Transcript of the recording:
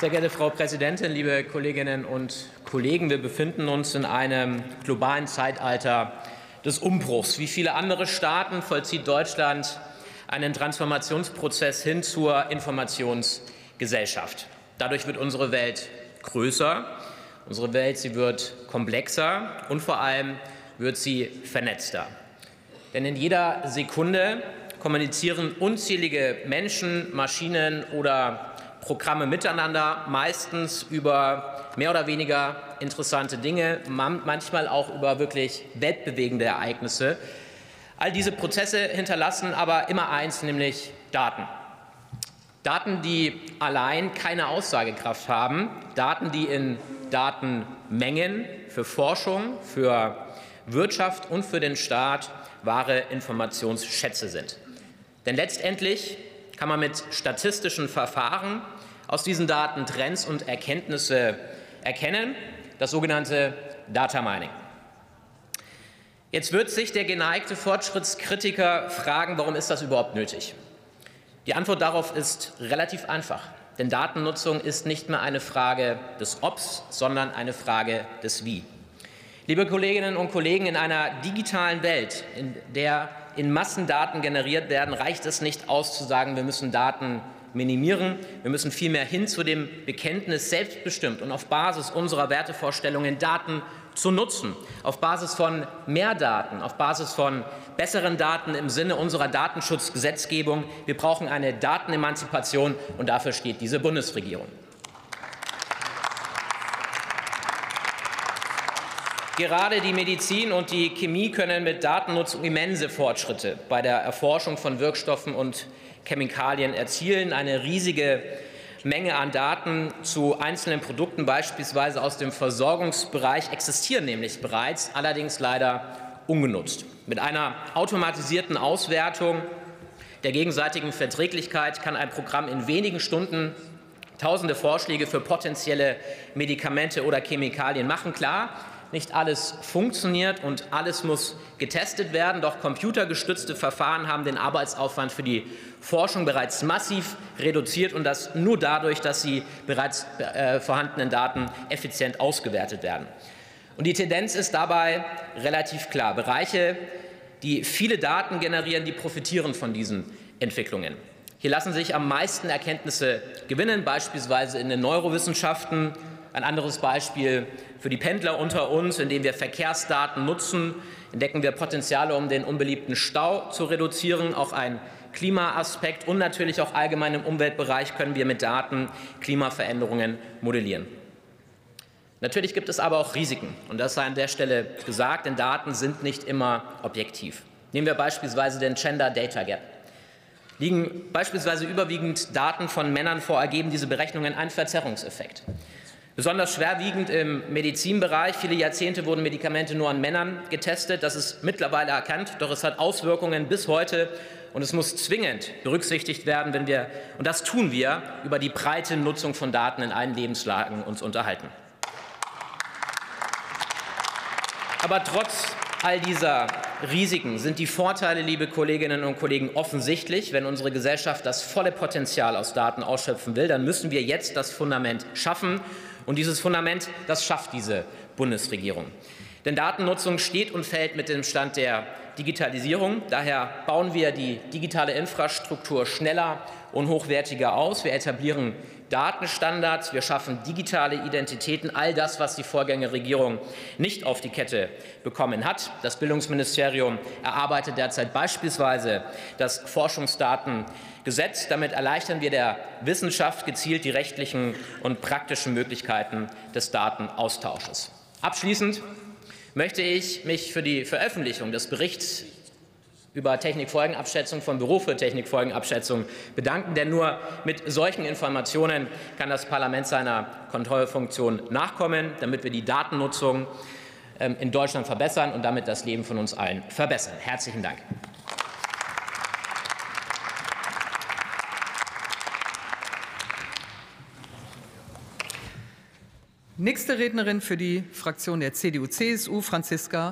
Sehr geehrte Frau Präsidentin, liebe Kolleginnen und Kollegen, wir befinden uns in einem globalen Zeitalter des Umbruchs. Wie viele andere Staaten vollzieht Deutschland einen Transformationsprozess hin zur Informationsgesellschaft. Dadurch wird unsere Welt größer, unsere Welt sie wird komplexer und vor allem wird sie vernetzter. Denn in jeder Sekunde kommunizieren unzählige Menschen, Maschinen oder Programme miteinander, meistens über mehr oder weniger interessante Dinge, manchmal auch über wirklich weltbewegende Ereignisse. All diese Prozesse hinterlassen aber immer eins, nämlich Daten. Daten, die allein keine Aussagekraft haben, Daten, die in Datenmengen für Forschung, für Wirtschaft und für den Staat wahre Informationsschätze sind. Denn letztendlich kann man mit statistischen Verfahren aus diesen Daten Trends und Erkenntnisse erkennen, das sogenannte Data Mining. Jetzt wird sich der geneigte Fortschrittskritiker fragen, warum ist das überhaupt nötig? Die Antwort darauf ist relativ einfach, denn Datennutzung ist nicht mehr eine Frage des Obs, sondern eine Frage des Wie. Liebe Kolleginnen und Kollegen, in einer digitalen Welt, in der in Massendaten generiert werden, reicht es nicht aus zu sagen, wir müssen Daten minimieren. Wir müssen vielmehr hin zu dem Bekenntnis, selbstbestimmt und auf Basis unserer Wertevorstellungen Daten zu nutzen, auf Basis von mehr Daten, auf Basis von besseren Daten im Sinne unserer Datenschutzgesetzgebung. Wir brauchen eine Datenemanzipation, und dafür steht diese Bundesregierung. Gerade die Medizin und die Chemie können mit Datennutzung immense Fortschritte bei der Erforschung von Wirkstoffen und Chemikalien erzielen. Eine riesige Menge an Daten zu einzelnen Produkten, beispielsweise aus dem Versorgungsbereich, existieren nämlich bereits, allerdings leider ungenutzt. Mit einer automatisierten Auswertung der gegenseitigen Verträglichkeit kann ein Programm in wenigen Stunden tausende Vorschläge für potenzielle Medikamente oder Chemikalien machen. Klar, nicht alles funktioniert und alles muss getestet werden. Doch computergestützte Verfahren haben den Arbeitsaufwand für die Forschung bereits massiv reduziert und das nur dadurch, dass sie bereits äh, vorhandenen Daten effizient ausgewertet werden. Und die Tendenz ist dabei relativ klar. Bereiche, die viele Daten generieren, die profitieren von diesen Entwicklungen. Hier lassen sich am meisten Erkenntnisse gewinnen, beispielsweise in den Neurowissenschaften, ein anderes Beispiel für die Pendler unter uns, indem wir Verkehrsdaten nutzen, entdecken wir Potenziale, um den unbeliebten Stau zu reduzieren. Auch ein Klimaaspekt und natürlich auch allgemein im Umweltbereich können wir mit Daten Klimaveränderungen modellieren. Natürlich gibt es aber auch Risiken, und das sei an der Stelle gesagt, denn Daten sind nicht immer objektiv. Nehmen wir beispielsweise den Gender Data Gap. Liegen beispielsweise überwiegend Daten von Männern vor, ergeben diese Berechnungen einen Verzerrungseffekt. Besonders schwerwiegend im Medizinbereich. Viele Jahrzehnte wurden Medikamente nur an Männern getestet. Das ist mittlerweile erkannt, doch es hat Auswirkungen bis heute und es muss zwingend berücksichtigt werden, wenn wir, und das tun wir, über die breite Nutzung von Daten in allen Lebenslagen uns unterhalten. Aber trotz all dieser Risiken sind die Vorteile, liebe Kolleginnen und Kollegen, offensichtlich. Wenn unsere Gesellschaft das volle Potenzial aus Daten ausschöpfen will, dann müssen wir jetzt das Fundament schaffen. Und dieses Fundament, das schafft diese Bundesregierung. Denn Datennutzung steht und fällt mit dem Stand der Digitalisierung. Daher bauen wir die digitale Infrastruktur schneller und hochwertiger aus. Wir etablieren Datenstandards, wir schaffen digitale Identitäten, all das, was die Vorgängerregierung nicht auf die Kette bekommen hat. Das Bildungsministerium erarbeitet derzeit beispielsweise das Forschungsdatengesetz. Damit erleichtern wir der Wissenschaft gezielt die rechtlichen und praktischen Möglichkeiten des Datenaustausches. Abschließend möchte ich mich für die Veröffentlichung des Berichts über Technikfolgenabschätzung vom Büro für Technikfolgenabschätzung bedanken. Denn nur mit solchen Informationen kann das Parlament seiner Kontrollfunktion nachkommen, damit wir die Datennutzung ähm, in Deutschland verbessern und damit das Leben von uns allen verbessern. Herzlichen Dank. Nächste Rednerin für die Fraktion der CDU-CSU, Franziska